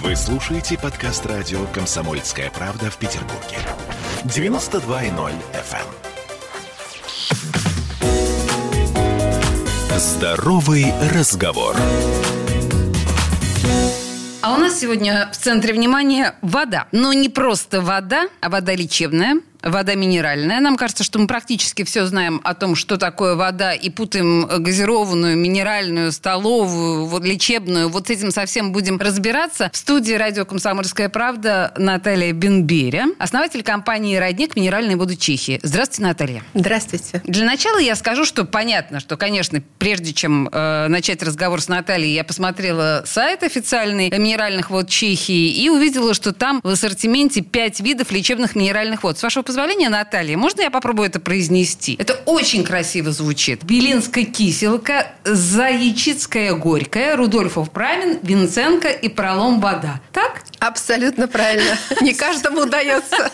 Вы слушаете подкаст радио «Комсомольская правда» в Петербурге. 92.0 FM. эм. Здоровый разговор. А у нас сегодня в центре внимания вода. Но не просто вода, а вода лечебная – вода минеральная. Нам кажется, что мы практически все знаем о том, что такое вода, и путаем газированную, минеральную, столовую, вот, лечебную. Вот с этим совсем будем разбираться. В студии радио «Комсомольская правда» Наталья Бенберя, основатель компании «Родник. Минеральные воды Чехии». Здравствуйте, Наталья. Здравствуйте. Для начала я скажу, что понятно, что, конечно, прежде чем э, начать разговор с Натальей, я посмотрела сайт официальный минеральных вод Чехии и увидела, что там в ассортименте 5 видов лечебных минеральных вод. С вашего позволения, Наталья, можно я попробую это произнести? Это очень красиво звучит. Белинская киселка, Заячицкая горькая, Рудольфов Прамин, Винценко и Пролом вода. Так? Абсолютно правильно. Не каждому удается.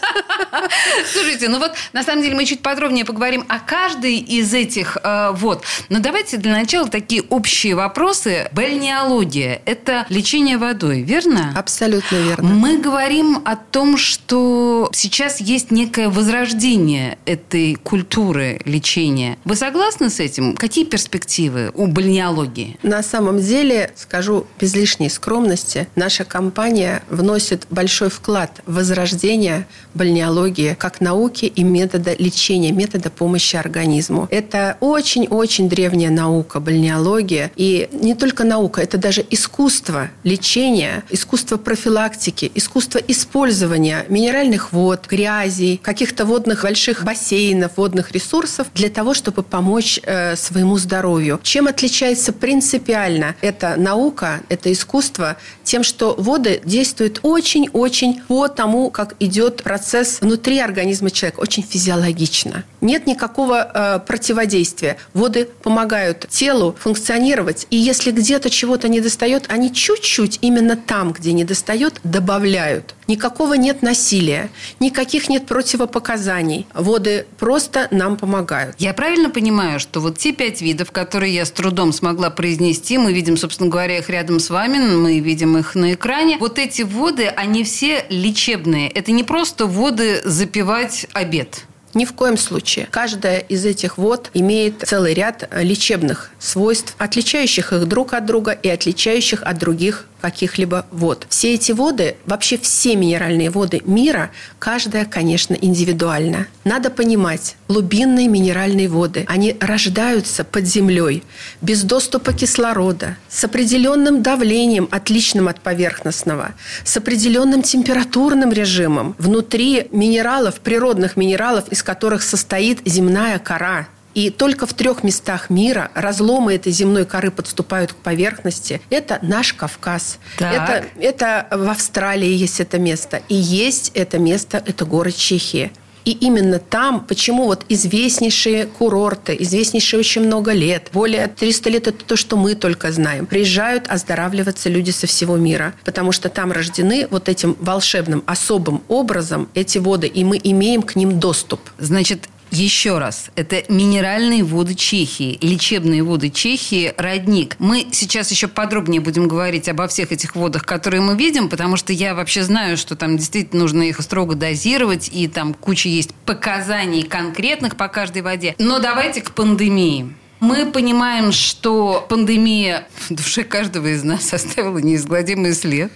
Слушайте, ну вот на самом деле мы чуть подробнее поговорим о каждой из этих э, вот. Но давайте для начала такие общие вопросы. Бальнеология – это лечение водой, верно? Абсолютно верно. Мы говорим о том, что сейчас есть некое возрождение этой культуры лечения. Вы согласны с этим? Какие перспективы у бальнеологии? На самом деле, скажу без лишней скромности, наша компания вносит большой вклад в возрождение бальнеологии как науки и метода лечения, метода помощи организму. Это очень-очень древняя наука, бальнеология. И не только наука, это даже искусство лечения, искусство профилактики, искусство использования минеральных вод, грязи, каких-то водных больших бассейнов, водных ресурсов для того, чтобы помочь э, своему здоровью. Чем отличается принципиально эта наука, это искусство? Тем, что воды действуют действует очень-очень по тому, как идет процесс внутри организма человека, очень физиологично. Нет никакого э, противодействия. Воды помогают телу функционировать, и если где-то чего-то не достает, они чуть-чуть именно там, где не достает, добавляют. Никакого нет насилия, никаких нет противопоказаний. Воды просто нам помогают. Я правильно понимаю, что вот те пять видов, которые я с трудом смогла произнести, мы видим, собственно говоря, их рядом с вами, мы видим их на экране. Вот эти воды, они все лечебные. Это не просто воды запивать обед. Ни в коем случае. Каждая из этих вод имеет целый ряд лечебных свойств, отличающих их друг от друга и отличающих от других каких-либо вод. Все эти воды, вообще все минеральные воды мира, каждая, конечно, индивидуальна. Надо понимать, глубинные минеральные воды, они рождаются под землей, без доступа кислорода, с определенным давлением, отличным от поверхностного, с определенным температурным режимом, внутри минералов, природных минералов, из которых состоит земная кора – и только в трех местах мира разломы этой земной коры подступают к поверхности. Это наш Кавказ. Это, это в Австралии есть это место. И есть это место, это город Чехия. И именно там, почему вот известнейшие курорты, известнейшие очень много лет, более 300 лет это то, что мы только знаем, приезжают оздоравливаться люди со всего мира, потому что там рождены вот этим волшебным, особым образом эти воды, и мы имеем к ним доступ. Значит, еще раз, это минеральные воды Чехии, лечебные воды Чехии, родник. Мы сейчас еще подробнее будем говорить обо всех этих водах, которые мы видим, потому что я вообще знаю, что там действительно нужно их строго дозировать, и там куча есть показаний конкретных по каждой воде. Но давайте к пандемии. Мы понимаем, что пандемия в душе каждого из нас оставила неизгладимый след.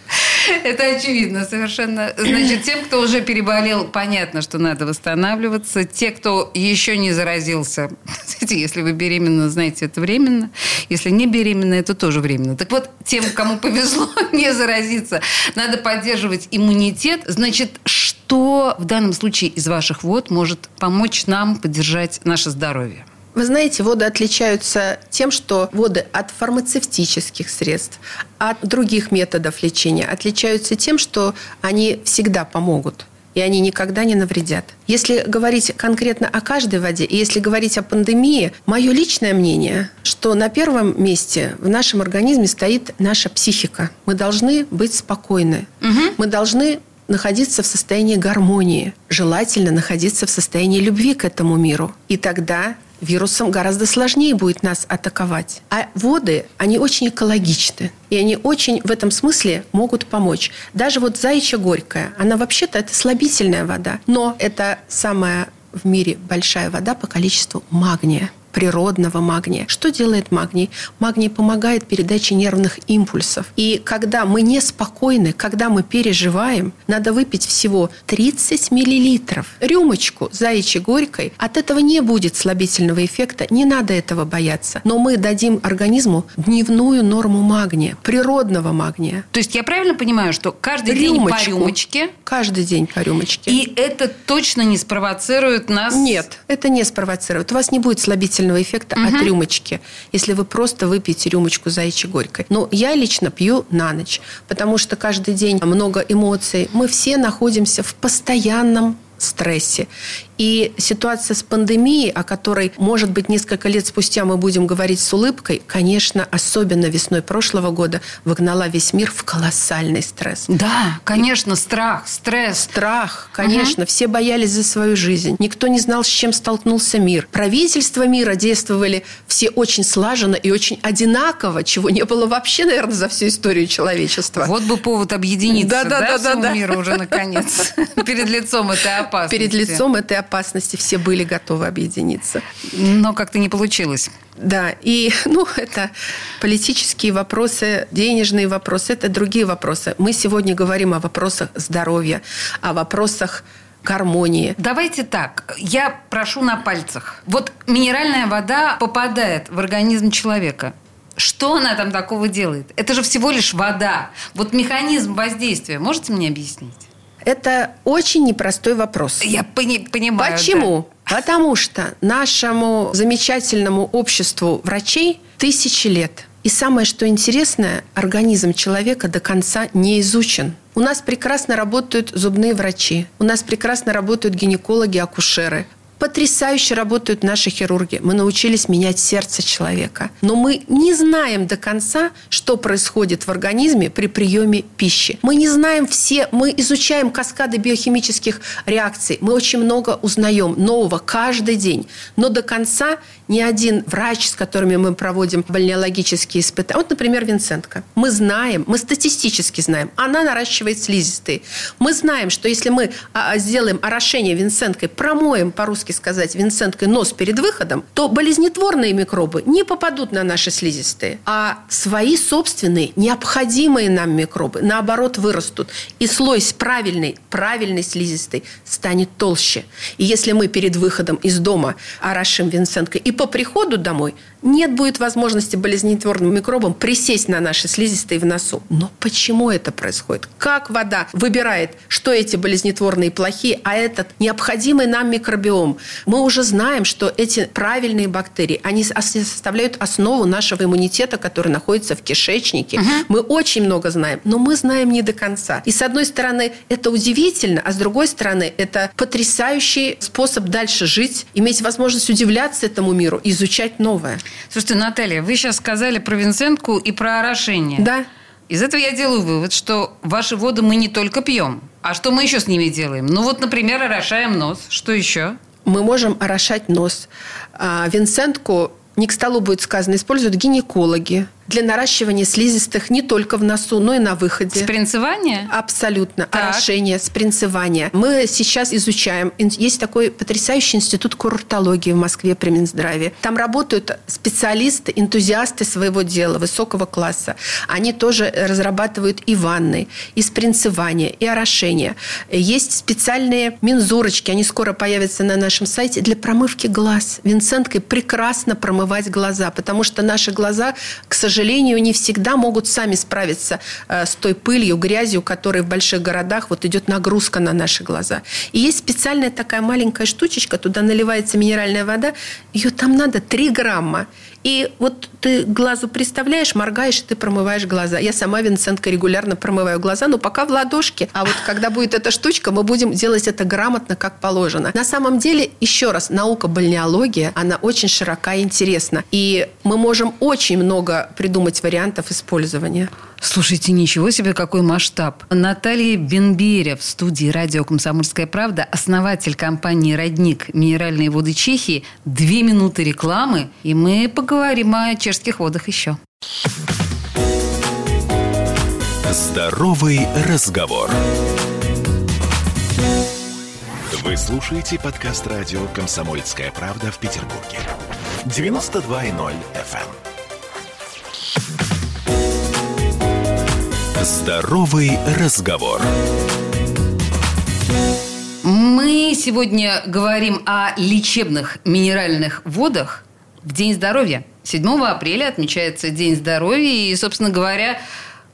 Это очевидно совершенно. Значит, тем, кто уже переболел, понятно, что надо восстанавливаться. Те, кто еще не заразился, знаете, если вы беременна, знаете, это временно. Если не беременна, это тоже временно. Так вот, тем, кому повезло не заразиться, надо поддерживать иммунитет. Значит, что в данном случае из ваших вод может помочь нам поддержать наше здоровье? Вы знаете, воды отличаются тем, что воды от фармацевтических средств, от других методов лечения отличаются тем, что они всегда помогут и они никогда не навредят. Если говорить конкретно о каждой воде, и если говорить о пандемии, мое личное мнение, что на первом месте в нашем организме стоит наша психика. Мы должны быть спокойны. Угу. Мы должны находиться в состоянии гармонии, желательно находиться в состоянии любви к этому миру. И тогда вирусом гораздо сложнее будет нас атаковать. А воды, они очень экологичны. И они очень в этом смысле могут помочь. Даже вот заячья горькая, она вообще-то это слабительная вода. Но это самая в мире большая вода по количеству магния природного магния. Что делает магний? Магний помогает передаче нервных импульсов. И когда мы неспокойны, когда мы переживаем, надо выпить всего 30 миллилитров. Рюмочку заячьей горькой. От этого не будет слабительного эффекта. Не надо этого бояться. Но мы дадим организму дневную норму магния, природного магния. То есть я правильно понимаю, что каждый Рюмочку. день по рюмочке? Каждый день по рюмочке. И это точно не спровоцирует нас? Нет, это не спровоцирует. У вас не будет слабительного слабительного эффекта угу. от рюмочки, если вы просто выпьете рюмочку заячьей горькой. Но я лично пью на ночь, потому что каждый день много эмоций. Мы все находимся в постоянном стрессе. И ситуация с пандемией, о которой, может быть, несколько лет спустя мы будем говорить с улыбкой, конечно, особенно весной прошлого года выгнала весь мир в колоссальный стресс. Да, конечно, страх, стресс. Страх, конечно. Угу. Все боялись за свою жизнь. Никто не знал, с чем столкнулся мир. Правительства мира действовали все очень слаженно и очень одинаково, чего не было вообще, наверное, за всю историю человечества. Вот бы повод объединиться, да, да, да, да, да. миру уже наконец перед лицом этой опасности. Перед лицом этой опасности все были готовы объединиться. Но как-то не получилось. Да, и ну, это политические вопросы, денежные вопросы, это другие вопросы. Мы сегодня говорим о вопросах здоровья, о вопросах гармонии. Давайте так, я прошу на пальцах. Вот минеральная вода попадает в организм человека. Что она там такого делает? Это же всего лишь вода. Вот механизм воздействия можете мне объяснить? Это очень непростой вопрос. Я пони- понимаю. Почему? Да. Потому что нашему замечательному обществу врачей тысячи лет. И самое, что интересное, организм человека до конца не изучен. У нас прекрасно работают зубные врачи, у нас прекрасно работают гинекологи, акушеры. Потрясающе работают наши хирурги. Мы научились менять сердце человека. Но мы не знаем до конца, что происходит в организме при приеме пищи. Мы не знаем все, мы изучаем каскады биохимических реакций. Мы очень много узнаем нового каждый день. Но до конца ни один врач, с которыми мы проводим бальнеологические испытания, вот, например, Винцентка, мы знаем, мы статистически знаем, она наращивает слизистые. Мы знаем, что если мы а, сделаем орошение Винценткой, промоем по-русски по сказать, винценткой нос перед выходом, то болезнетворные микробы не попадут на наши слизистые, а свои собственные, необходимые нам микробы, наоборот, вырастут. И слой с правильной, правильной слизистой станет толще. И если мы перед выходом из дома орошим винценткой и по приходу домой нет будет возможности болезнетворным микробам присесть на наши слизистые в носу. Но почему это происходит? Как вода выбирает, что эти болезнетворные плохие, а этот необходимый нам микробиом? Мы уже знаем, что эти правильные бактерии, они составляют основу нашего иммунитета, который находится в кишечнике. Угу. Мы очень много знаем, но мы знаем не до конца. И с одной стороны, это удивительно, а с другой стороны, это потрясающий способ дальше жить, иметь возможность удивляться этому миру, изучать новое. Слушайте, Наталья, вы сейчас сказали про Винцентку и про орошение. Да. Из этого я делаю вывод, что ваши воды мы не только пьем, а что мы еще с ними делаем? Ну вот, например, орошаем нос. Что еще? Мы можем орошать нос. А, Винцентку не к столу будет сказано, используют гинекологи, для наращивания слизистых не только в носу, но и на выходе. Спринцевание? Абсолютно. Так. Орошение, спринцевание. Мы сейчас изучаем. Есть такой потрясающий институт курортологии в Москве при Минздраве. Там работают специалисты, энтузиасты своего дела, высокого класса. Они тоже разрабатывают и ванны, и спринцевание, и орошение. Есть специальные мензурочки, они скоро появятся на нашем сайте, для промывки глаз. Винценткой прекрасно промывать глаза, потому что наши глаза, к сожалению, сожалению, не всегда могут сами справиться э, с той пылью, грязью, которой в больших городах вот идет нагрузка на наши глаза. И есть специальная такая маленькая штучечка, туда наливается минеральная вода, ее там надо 3 грамма. И вот ты глазу представляешь, моргаешь, и ты промываешь глаза. Я сама, Винцентка, регулярно промываю глаза, но пока в ладошке. А вот когда будет эта штучка, мы будем делать это грамотно, как положено. На самом деле, еще раз, наука бальнеология, она очень широка и интересна. И мы можем очень много придумать вариантов использования. Слушайте, ничего себе, какой масштаб. Наталья Бенберя в студии «Радио Комсомольская правда», основатель компании «Родник. Минеральные воды Чехии». Две минуты рекламы, и мы поговорим о чешских водах еще. Здоровый разговор. Вы слушаете подкаст радио «Комсомольская правда» в Петербурге. 92.0 FM. Здоровый разговор. Мы сегодня говорим о лечебных минеральных водах в День здоровья. 7 апреля отмечается День здоровья. И, собственно говоря,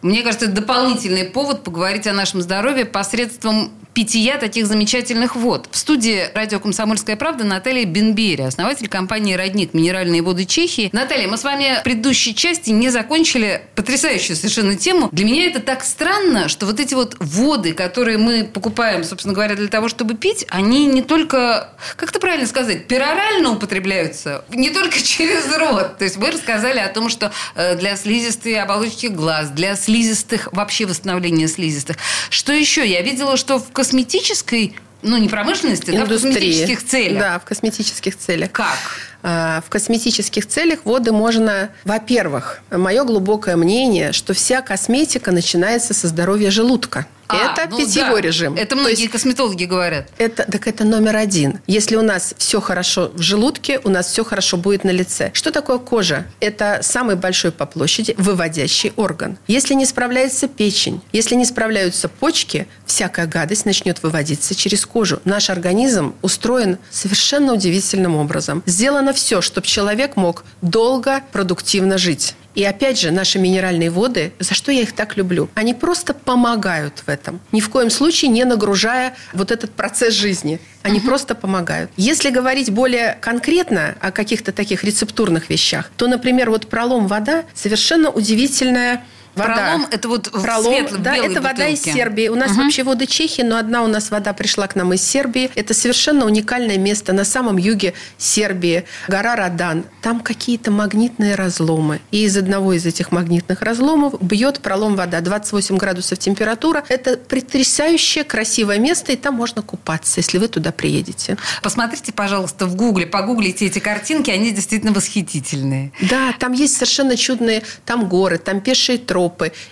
мне кажется, это дополнительный повод поговорить о нашем здоровье посредством питья таких замечательных вод. В студии радио «Комсомольская правда» Наталья Бенбери, основатель компании «Родник. Минеральные воды Чехии». Наталья, мы с вами в предыдущей части не закончили потрясающую совершенно тему. Для меня это так странно, что вот эти вот воды, которые мы покупаем, собственно говоря, для того, чтобы пить, они не только, как это правильно сказать, перорально употребляются, не только через рот. То есть вы рассказали о том, что э, для слизистой оболочки глаз, для слизистых, вообще восстановления слизистых. Что еще? Я видела, что в косметической ну, не промышленности, да, в косметических целях. Да, в косметических целях. Как? А, в косметических целях воды можно... Во-первых, мое глубокое мнение, что вся косметика начинается со здоровья желудка. А, это ну питьевой да. режим. Это То многие есть косметологи говорят. это, так это номер один. Если у нас все хорошо в желудке, у нас все хорошо будет на лице. Что такое кожа? Это самый большой по площади выводящий орган. Если не справляется печень, если не справляются почки, всякая гадость начнет выводиться через кожу. Наш организм устроен совершенно удивительным образом. Сделано все, чтобы человек мог долго, продуктивно жить. И опять же, наши минеральные воды, за что я их так люблю, они просто помогают в этом. Ни в коем случае не нагружая вот этот процесс жизни. Они uh-huh. просто помогают. Если говорить более конкретно о каких-то таких рецептурных вещах, то, например, вот пролом вода совершенно удивительная. Пролом – это вот Пролом, в светлом, да, это вода из. Сербии. У нас Мгм. вообще воды Чехии, но одна у нас вода пришла к нам из Сербии. Это совершенно уникальное место на самом юге Сербии. Гора Радан. Там какие-то магнитные разломы. И из одного из этих магнитных разломов бьет пролом вода. 28 градусов температура. Это потрясающее, красивое место, и там можно купаться, если вы туда приедете. Посмотрите, пожалуйста, в Гугле, погуглите эти картинки, они действительно восхитительные. Да, там есть совершенно чудные, там горы, там пешие тропы,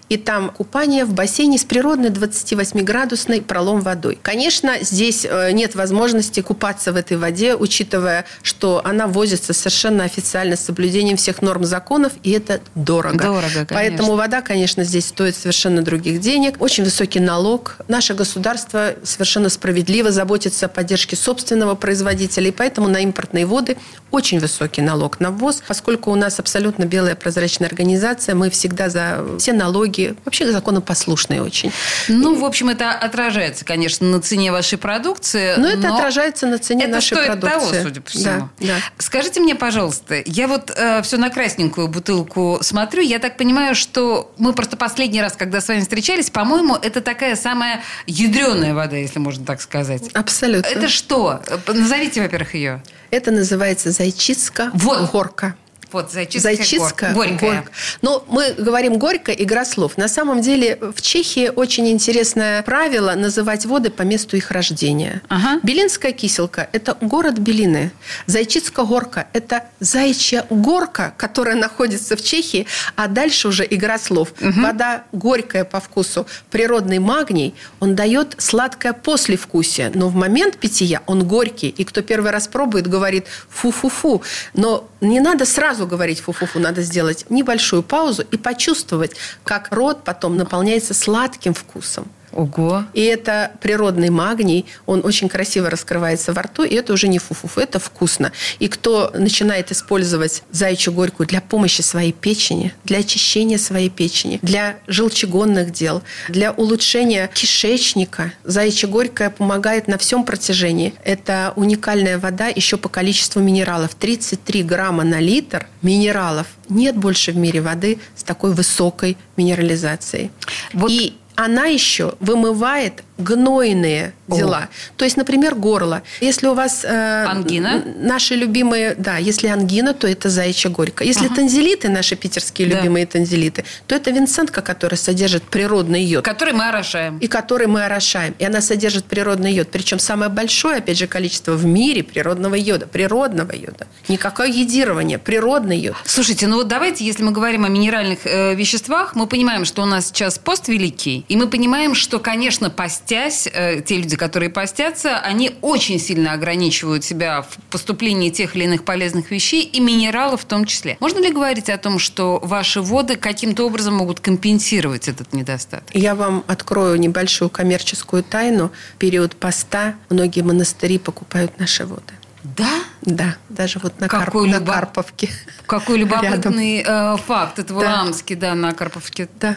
и там купание в бассейне с природной 28-градусной пролом водой. Конечно, здесь э, нет возможности купаться в этой воде, учитывая, что она возится совершенно официально с соблюдением всех норм законов, и это дорого. Дорого, конечно. Поэтому вода, конечно, здесь стоит совершенно других денег. Очень высокий налог. Наше государство совершенно справедливо заботится о поддержке собственного производителя, и поэтому на импортные воды очень высокий налог на ввоз. Поскольку у нас абсолютно белая прозрачная организация, мы всегда за все налоги, вообще законопослушные очень. Ну, в общем, это отражается, конечно, на цене вашей продукции. Но это отражается на цене это нашей стоит продукции. того, судя по всему. Да, да. Скажите мне, пожалуйста, я вот все на красненькую бутылку смотрю, я так понимаю, что мы просто последний раз, когда с вами встречались, по-моему, это такая самая ядреная вода, если можно так сказать. Абсолютно. Это что? Назовите, во-первых, ее. Это называется зайчицка Вот. горка. Вот, зайчицкая, Зайчицкая гор- горькая. горка. Ну, мы говорим горько, игра слов. На самом деле в Чехии очень интересное правило называть воды по месту их рождения. Ага. Белинская киселка – это город Белины. Зайчицкая горка – это зайчья горка, которая находится в Чехии, а дальше уже игра слов. Вода горькая по вкусу. Природный магний, он дает сладкое послевкусие, но в момент питья он горький. И кто первый раз пробует, говорит фу-фу-фу. Но не надо сразу говорить фу-фу-фу, надо сделать небольшую паузу и почувствовать, как рот потом наполняется сладким вкусом. Ого. И это природный магний, он очень красиво раскрывается во рту, и это уже не фу-фу-фу, это вкусно. И кто начинает использовать зайчью горькую для помощи своей печени, для очищения своей печени, для желчегонных дел, для улучшения кишечника, зайчья горькая помогает на всем протяжении. Это уникальная вода еще по количеству минералов. 33 грамма на литр минералов. Нет больше в мире воды с такой высокой минерализацией. Вот И она еще вымывает гнойные дела. О. То есть, например, горло. Если у вас... Э, ангина? Наши любимые... Да, если ангина, то это заячья горько. Если ага. танзелиты, наши питерские да. любимые танзелиты, то это винцентка, которая содержит природный йод. Который мы орошаем. И который мы орошаем. И она содержит природный йод. Причем самое большое, опять же, количество в мире природного йода. Природного йода. Никакое едирование. Природный йод. Слушайте, ну вот давайте, если мы говорим о минеральных э, веществах, мы понимаем, что у нас сейчас пост великий. И мы понимаем, что, конечно, постясь, э, те люди, которые постятся, они очень сильно ограничивают себя в поступлении тех или иных полезных вещей и минералов в том числе. Можно ли говорить о том, что ваши воды каким-то образом могут компенсировать этот недостаток? Я вам открою небольшую коммерческую тайну. В период поста многие монастыри покупают наши воды. Да? Да, даже вот на, Карп, любо... на Карповке. Какой любопытный э, факт. Это в да. Уламске, да, на Карповке. Да.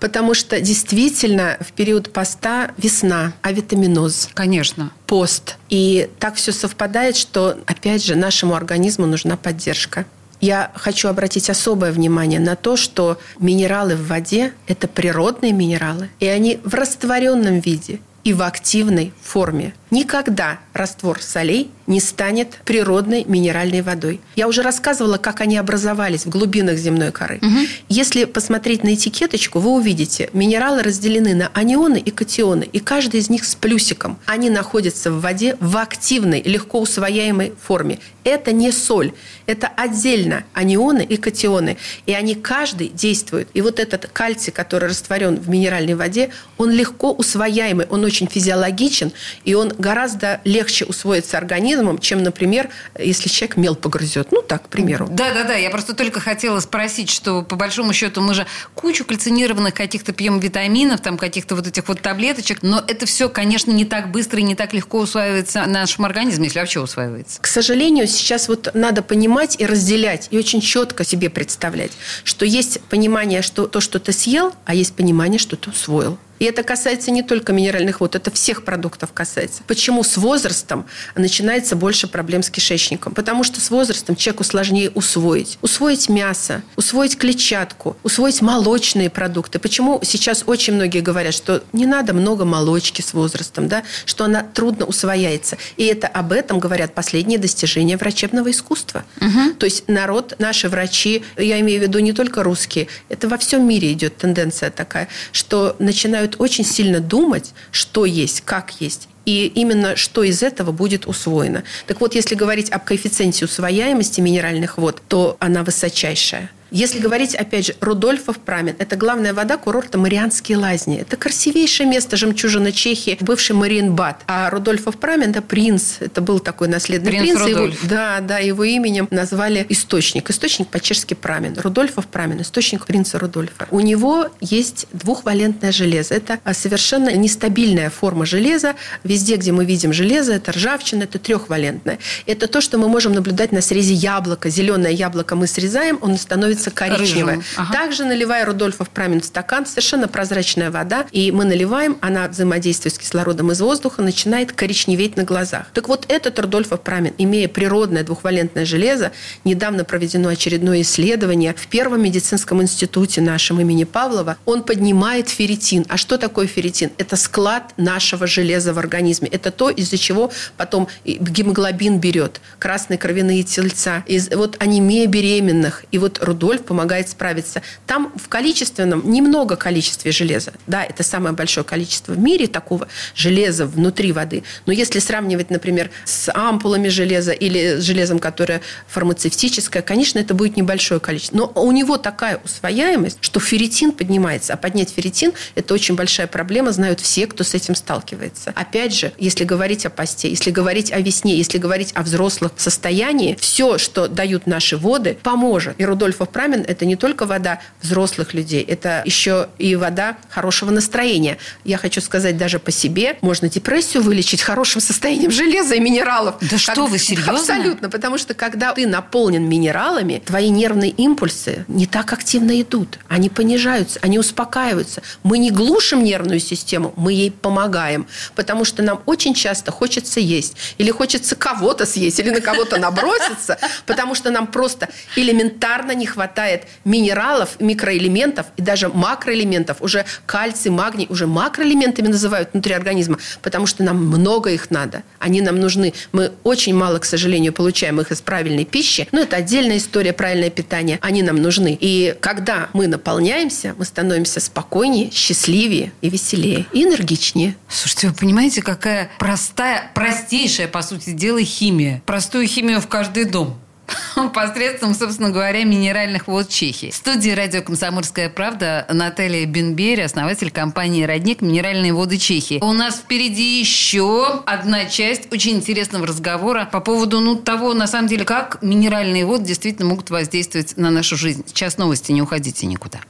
Потому что действительно в период поста весна, а витаминоз. Конечно. Пост. И так все совпадает, что, опять же, нашему организму нужна поддержка. Я хочу обратить особое внимание на то, что минералы в воде – это природные минералы, и они в растворенном виде и в активной форме. Никогда раствор солей не станет природной минеральной водой. Я уже рассказывала, как они образовались в глубинах земной коры. Угу. Если посмотреть на этикеточку, вы увидите, минералы разделены на анионы и катионы, и каждый из них с плюсиком. Они находятся в воде в активной, легко усвояемой форме. Это не соль, это отдельно анионы и катионы, и они каждый действуют. И вот этот кальций, который растворен в минеральной воде, он легко усвояемый, он очень физиологичен, и он гораздо легче усвоится организмом, чем, например, если человек мел погрызет. Ну, так, к примеру. Да-да-да, я просто только хотела спросить, что по большому счету мы же кучу кальцинированных каких-то пьем витаминов, там каких-то вот этих вот таблеточек, но это все, конечно, не так быстро и не так легко усваивается в нашем организме, если вообще усваивается. К сожалению, сейчас вот надо понимать и разделять, и очень четко себе представлять, что есть понимание, что то, что ты съел, а есть понимание, что ты усвоил. И это касается не только минеральных вод, это всех продуктов касается. Почему с возрастом начинается больше проблем с кишечником? Потому что с возрастом человеку сложнее усвоить. Усвоить мясо, усвоить клетчатку, усвоить молочные продукты. Почему сейчас очень многие говорят, что не надо много молочки с возрастом, да? что она трудно усвояется. И это об этом говорят последние достижения врачебного искусства. Угу. То есть народ, наши врачи, я имею в виду не только русские, это во всем мире идет тенденция такая, что начинают начинают очень сильно думать, что есть, как есть, и именно что из этого будет усвоено. Так вот, если говорить об коэффициенте усвояемости минеральных вод, то она высочайшая. Если говорить, опять же, Рудольфов Прамин, это главная вода курорта Марианские лазни. Это красивейшее место жемчужина Чехии, бывший Мариенбад. А Рудольфов Прамин – это принц. Это был такой наследный принц. принц его, да, да, его именем назвали источник. Источник по-чешски Прамин. Рудольфов Прамин, источник принца Рудольфа. У него есть двухвалентное железо. Это совершенно нестабильная форма железа. Везде, где мы видим железо, это ржавчина, это трехвалентное. Это то, что мы можем наблюдать на срезе яблока. Зеленое яблоко мы срезаем, он становится становится коричневая. Ага. Также наливая Рудольфов прамин в стакан, совершенно прозрачная вода, и мы наливаем, она взаимодействует с кислородом из воздуха, начинает коричневеть на глазах. Так вот, этот Рудольфов прамин, имея природное двухвалентное железо, недавно проведено очередное исследование в Первом медицинском институте нашем имени Павлова, он поднимает ферритин. А что такое ферритин? Это склад нашего железа в организме. Это то, из-за чего потом гемоглобин берет, красные кровяные тельца, из, вот анемия беременных. И вот Рудольф Дольф помогает справиться. Там в количественном, немного количестве железа. Да, это самое большое количество в мире такого железа внутри воды. Но если сравнивать, например, с ампулами железа или с железом, которое фармацевтическое, конечно, это будет небольшое количество. Но у него такая усвояемость, что ферритин поднимается. А поднять ферритин – это очень большая проблема, знают все, кто с этим сталкивается. Опять же, если говорить о посте, если говорить о весне, если говорить о взрослых состоянии, все, что дают наши воды, поможет. И Рудольфов Прамин – это не только вода взрослых людей, это еще и вода хорошего настроения. Я хочу сказать даже по себе, можно депрессию вылечить хорошим состоянием железа и минералов. Да как... что вы, серьезно? Абсолютно, потому что когда ты наполнен минералами, твои нервные импульсы не так активно идут. Они понижаются, они успокаиваются. Мы не глушим нервную систему, мы ей помогаем, потому что нам очень часто хочется есть, или хочется кого-то съесть, или на кого-то наброситься, потому что нам просто элементарно не хватает хватает минералов, микроэлементов и даже макроэлементов. Уже кальций, магний, уже макроэлементами называют внутри организма, потому что нам много их надо. Они нам нужны. Мы очень мало, к сожалению, получаем их из правильной пищи. Но это отдельная история, правильное питание. Они нам нужны. И когда мы наполняемся, мы становимся спокойнее, счастливее и веселее, и энергичнее. Слушайте, вы понимаете, какая простая, простейшая, по сути дела, химия. Простую химию в каждый дом. посредством, собственно говоря, минеральных вод Чехии. В студии радио «Комсомольская правда» Наталья Бенбери, основатель компании «Родник. Минеральные воды Чехии». У нас впереди еще одна часть очень интересного разговора по поводу ну, того, на самом деле, как минеральные воды действительно могут воздействовать на нашу жизнь. Сейчас новости, не уходите никуда.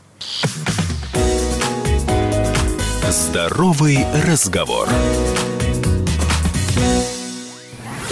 Здоровый разговор.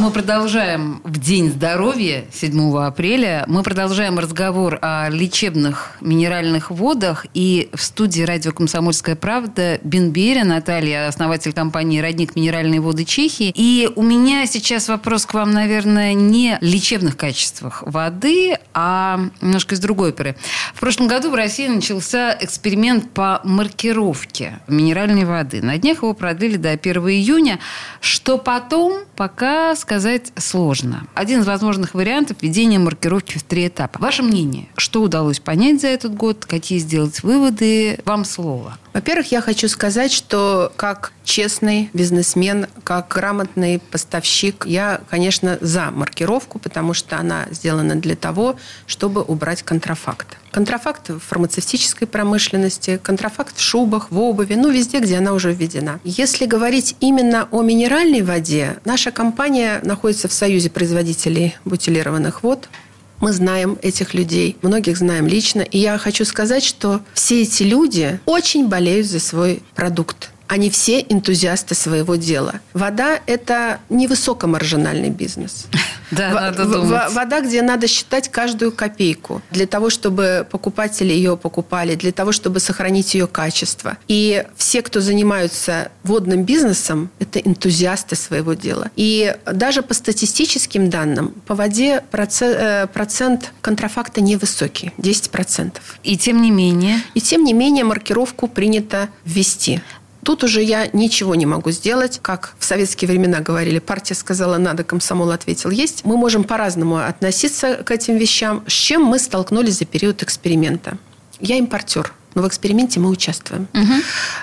Мы продолжаем в День здоровья 7 апреля. Мы продолжаем разговор о лечебных минеральных водах. И в студии радио «Комсомольская правда» Бенберя Наталья, основатель компании «Родник минеральные воды Чехии». И у меня сейчас вопрос к вам, наверное, не лечебных качествах воды, а немножко из другой оперы. В прошлом году в России начался эксперимент по маркировке минеральной воды. На днях его продлили до 1 июня, что потом пока сказать сложно. Один из возможных вариантов – введение маркировки в три этапа. Ваше мнение, что удалось понять за этот год, какие сделать выводы? Вам слово. Во-первых, я хочу сказать, что как честный бизнесмен, как грамотный поставщик, я, конечно, за маркировку, потому что она сделана для того, чтобы убрать контрафакт. Контрафакт в фармацевтической промышленности, контрафакт в шубах, в обуви, ну, везде, где она уже введена. Если говорить именно о минеральной воде, наша компания находится в союзе производителей бутилированных вод. Мы знаем этих людей, многих знаем лично. И я хочу сказать, что все эти люди очень болеют за свой продукт они все энтузиасты своего дела. Вода – это не высокомаржинальный бизнес. Да, надо думать. Вода, где надо считать каждую копейку для того, чтобы покупатели ее покупали, для того, чтобы сохранить ее качество. И все, кто занимаются водным бизнесом, это энтузиасты своего дела. И даже по статистическим данным, по воде э, процент контрафакта невысокий, 10%. И тем не менее? И тем не менее маркировку принято ввести. Тут уже я ничего не могу сделать. Как в советские времена говорили, партия сказала надо, комсомол ответил есть. Мы можем по-разному относиться к этим вещам. С чем мы столкнулись за период эксперимента? Я импортер. Но в эксперименте мы участвуем. Угу.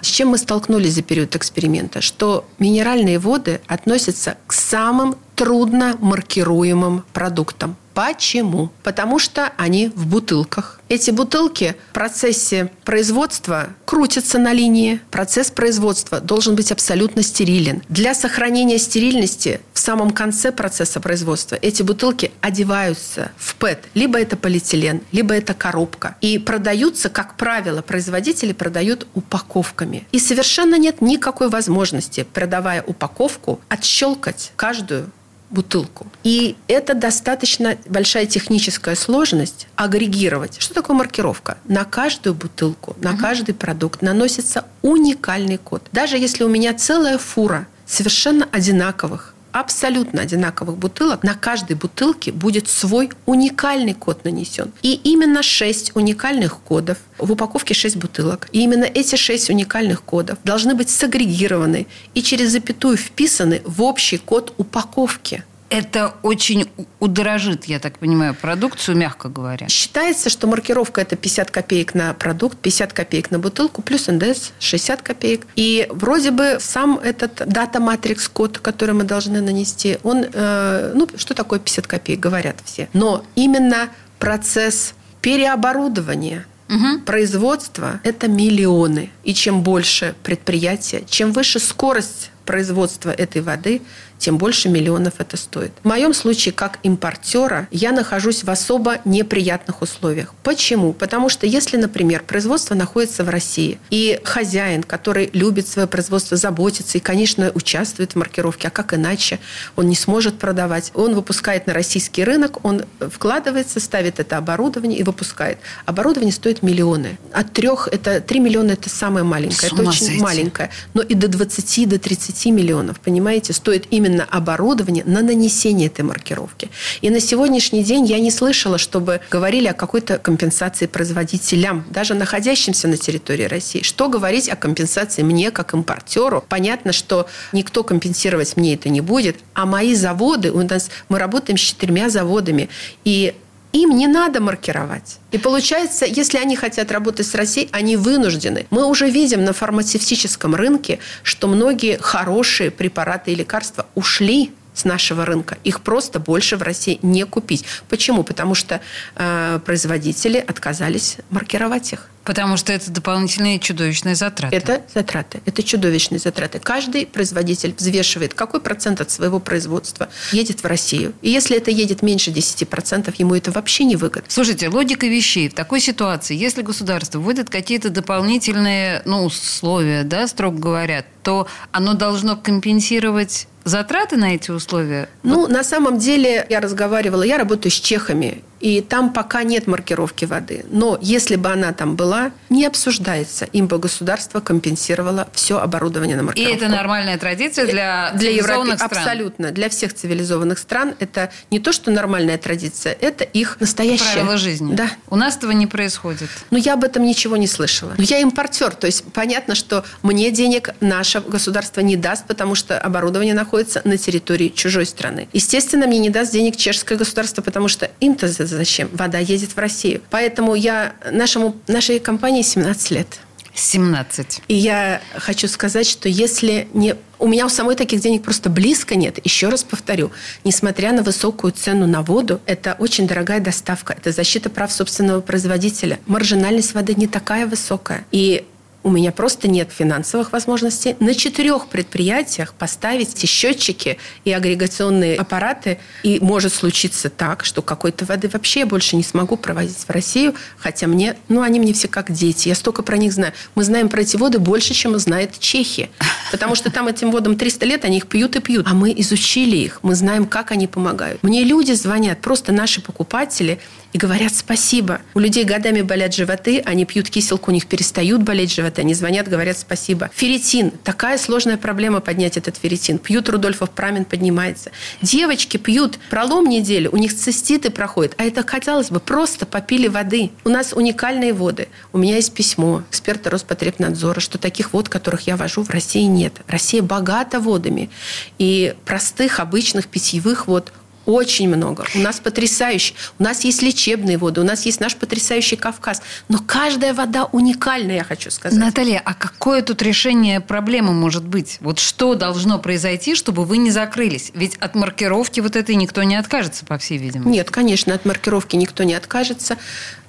С чем мы столкнулись за период эксперимента? Что минеральные воды относятся к самым трудно маркируемым продуктам. Почему? Потому что они в бутылках. Эти бутылки в процессе производства крутятся на линии. Процесс производства должен быть абсолютно стерилен. Для сохранения стерильности в самом конце процесса производства эти бутылки одеваются в ПЭТ. Либо это полиэтилен, либо это коробка. И продаются, как правило, производители продают упаковками. И совершенно нет никакой возможности, продавая упаковку, отщелкать каждую бутылку. И это достаточно большая техническая сложность агрегировать. Что такое маркировка? На каждую бутылку, на uh каждый продукт наносится уникальный код. Даже если у меня целая фура совершенно одинаковых абсолютно одинаковых бутылок, на каждой бутылке будет свой уникальный код нанесен. И именно 6 уникальных кодов, в упаковке 6 бутылок, и именно эти 6 уникальных кодов должны быть сагрегированы и через запятую вписаны в общий код упаковки это очень удорожит, я так понимаю, продукцию, мягко говоря. Считается, что маркировка – это 50 копеек на продукт, 50 копеек на бутылку, плюс НДС 60 копеек. И вроде бы сам этот дата-матрикс-код, который мы должны нанести, он, э, ну, что такое 50 копеек, говорят все. Но именно процесс переоборудования Угу. Производство – это миллионы. И чем больше предприятия, чем выше скорость производства этой воды, тем больше миллионов это стоит. В моем случае, как импортера, я нахожусь в особо неприятных условиях. Почему? Потому что если, например, производство находится в России, и хозяин, который любит свое производство, заботится и, конечно, участвует в маркировке, а как иначе, он не сможет продавать. Он выпускает на российский рынок, он вкладывается, ставит это оборудование и выпускает. Оборудование стоит миллионы. От трех, это три миллиона, это самое маленькое. это очень сойти. маленькое. Но и до 20, до 30 миллионов, понимаете, стоит именно оборудование на нанесение этой маркировки. И на сегодняшний день я не слышала, чтобы говорили о какой-то компенсации производителям, даже находящимся на территории России. Что говорить о компенсации мне, как импортеру? Понятно, что никто компенсировать мне это не будет, а мои заводы, у нас мы работаем с четырьмя заводами, и им не надо маркировать. И получается, если они хотят работать с Россией, они вынуждены. Мы уже видим на фармацевтическом рынке, что многие хорошие препараты и лекарства ушли с нашего рынка. Их просто больше в России не купить. Почему? Потому что э, производители отказались маркировать их. Потому что это дополнительные чудовищные затраты. Это затраты. Это чудовищные затраты. Каждый производитель взвешивает, какой процент от своего производства едет в Россию. И если это едет меньше 10%, ему это вообще не выгодно. Слушайте, логика вещей. В такой ситуации, если государство вводит какие-то дополнительные ну, условия, да, строго говоря, то оно должно компенсировать затраты на эти условия? Ну, вот. на самом деле, я разговаривала, я работаю с чехами, и там пока нет маркировки воды. Но если бы она там была, не обсуждается. Им бы государство компенсировало все оборудование на маркировку. И это нормальная традиция для, для цивилизованных Европы, стран? Абсолютно. Для всех цивилизованных стран это не то, что нормальная традиция, это их настоящее. Правила жизни. Да. У нас этого не происходит. Но я об этом ничего не слышала. Но я импортер. То есть понятно, что мне денег наше государство не даст, потому что оборудование находится на территории чужой страны. Естественно, мне не даст денег чешское государство, потому что им-то зачем? Вода едет в Россию. Поэтому я нашему, нашей компании 17 лет. 17. И я хочу сказать, что если не... У меня у самой таких денег просто близко нет. Еще раз повторю, несмотря на высокую цену на воду, это очень дорогая доставка. Это защита прав собственного производителя. Маржинальность воды не такая высокая. И у меня просто нет финансовых возможностей на четырех предприятиях поставить эти счетчики и агрегационные аппараты. И может случиться так, что какой-то воды вообще я больше не смогу провозить в Россию, хотя мне, ну, они мне все как дети. Я столько про них знаю. Мы знаем про эти воды больше, чем знает Чехия. Потому что там этим водам 300 лет, они их пьют и пьют. А мы изучили их, мы знаем, как они помогают. Мне люди звонят, просто наши покупатели, и говорят спасибо. У людей годами болят животы, они пьют киселку, у них перестают болеть животы, они звонят, говорят спасибо. Ферритин. Такая сложная проблема поднять этот ферритин. Пьют Рудольфов Прамин, поднимается. Девочки пьют пролом недели, у них циститы проходят, а это, казалось бы, просто попили воды. У нас уникальные воды. У меня есть письмо эксперта Роспотребнадзора, что таких вод, которых я вожу, в России нет. Россия богата водами. И простых, обычных питьевых вод очень много. У нас потрясающе. У нас есть лечебные воды, у нас есть наш потрясающий Кавказ. Но каждая вода уникальна, я хочу сказать. Наталья, а какое тут решение проблемы может быть? Вот что должно произойти, чтобы вы не закрылись? Ведь от маркировки вот этой никто не откажется, по всей видимости. Нет, конечно, от маркировки никто не откажется.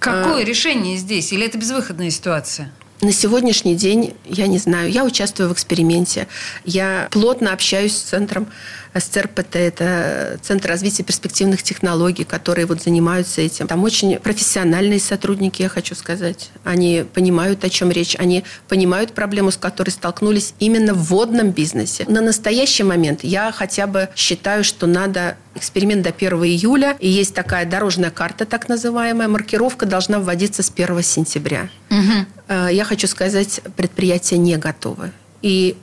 Какое а... решение здесь? Или это безвыходная ситуация? На сегодняшний день, я не знаю, я участвую в эксперименте, я плотно общаюсь с центром СЦРПТ, это Центр развития перспективных технологий, которые вот занимаются этим. Там очень профессиональные сотрудники, я хочу сказать. Они понимают, о чем речь. Они понимают проблему, с которой столкнулись именно в водном бизнесе. На настоящий момент я хотя бы считаю, что надо эксперимент до 1 июля. И есть такая дорожная карта, так называемая. Маркировка должна вводиться с 1 сентября. Угу. Я хочу сказать, предприятия не готовы. И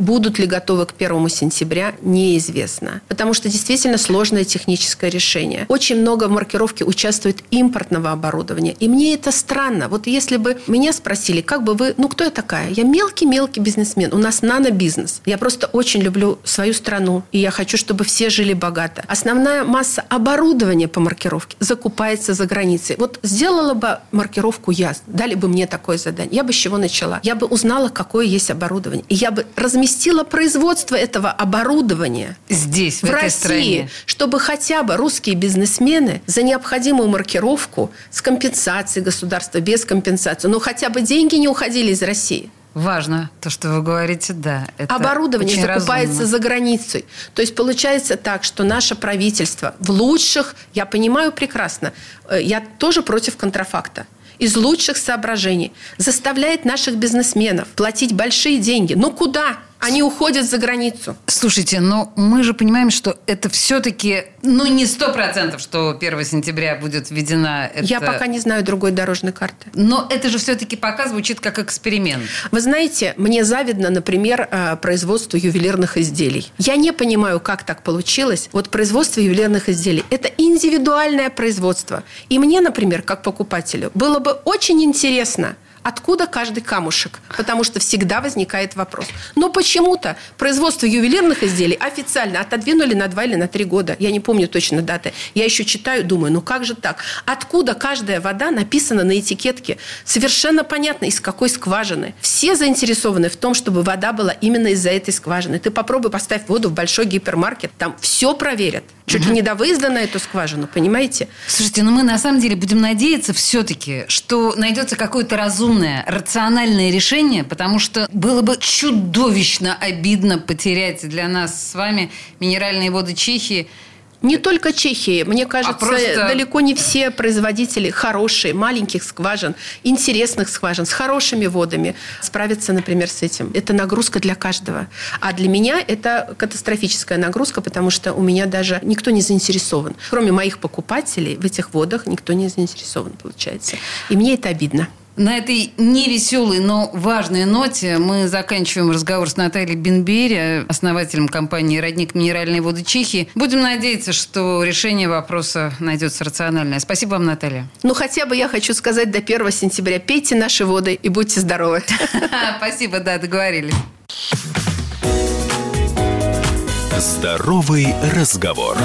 Будут ли готовы к 1 сентября, неизвестно. Потому что действительно сложное техническое решение. Очень много в маркировке участвует импортного оборудования. И мне это странно. Вот если бы меня спросили, как бы вы... Ну, кто я такая? Я мелкий-мелкий бизнесмен. У нас нано-бизнес. Я просто очень люблю свою страну. И я хочу, чтобы все жили богато. Основная масса оборудования по маркировке закупается за границей. Вот сделала бы маркировку я, дали бы мне такое задание. Я бы с чего начала? Я бы узнала, какое есть оборудование. И я бы разместила разместила производство этого оборудования здесь, в, в России, стране. чтобы хотя бы русские бизнесмены за необходимую маркировку с компенсацией государства, без компенсации, но хотя бы деньги не уходили из России. Важно то, что вы говорите, да. Это Оборудование закупается разумно. за границей. То есть получается так, что наше правительство в лучших, я понимаю прекрасно, э, я тоже против контрафакта из лучших соображений заставляет наших бизнесменов платить большие деньги. Ну куда? Они уходят за границу. Слушайте, но мы же понимаем, что это все-таки, ну, не сто процентов, что 1 сентября будет введена эта... Я пока не знаю другой дорожной карты. Но это же все-таки пока звучит как эксперимент. Вы знаете, мне завидно, например, э, производству ювелирных изделий. Я не понимаю, как так получилось. Вот производство ювелирных изделий – это индивидуальное производство. И мне, например, как покупателю, было бы очень интересно – Откуда каждый камушек? Потому что всегда возникает вопрос. Но почему-то производство ювелирных изделий официально отодвинули на два или на три года. Я не помню точно даты. Я еще читаю, думаю, ну как же так? Откуда каждая вода написана на этикетке? Совершенно понятно, из какой скважины. Все заинтересованы в том, чтобы вода была именно из-за этой скважины. Ты попробуй поставь воду в большой гипермаркет, там все проверят. Чуть ли не до выезда на эту скважину, понимаете? Слушайте, ну мы на самом деле будем надеяться все-таки, что найдется какое-то разумное, рациональное решение, потому что было бы чудовищно обидно потерять для нас с вами минеральные воды Чехии – не только Чехии. Мне а кажется, а просто... далеко не все производители хорошие, маленьких скважин, интересных скважин, с хорошими водами справятся, например, с этим. Это нагрузка для каждого. А для меня это катастрофическая нагрузка, потому что у меня даже никто не заинтересован. Кроме моих покупателей в этих водах никто не заинтересован, получается. И мне это обидно. На этой невеселой, но важной ноте мы заканчиваем разговор с Натальей Бенбери, основателем компании «Родник минеральной воды Чехии». Будем надеяться, что решение вопроса найдется рациональное. Спасибо вам, Наталья. Ну, хотя бы я хочу сказать до 1 сентября. Пейте наши воды и будьте здоровы. Спасибо, да, договорились. Здоровый разговор.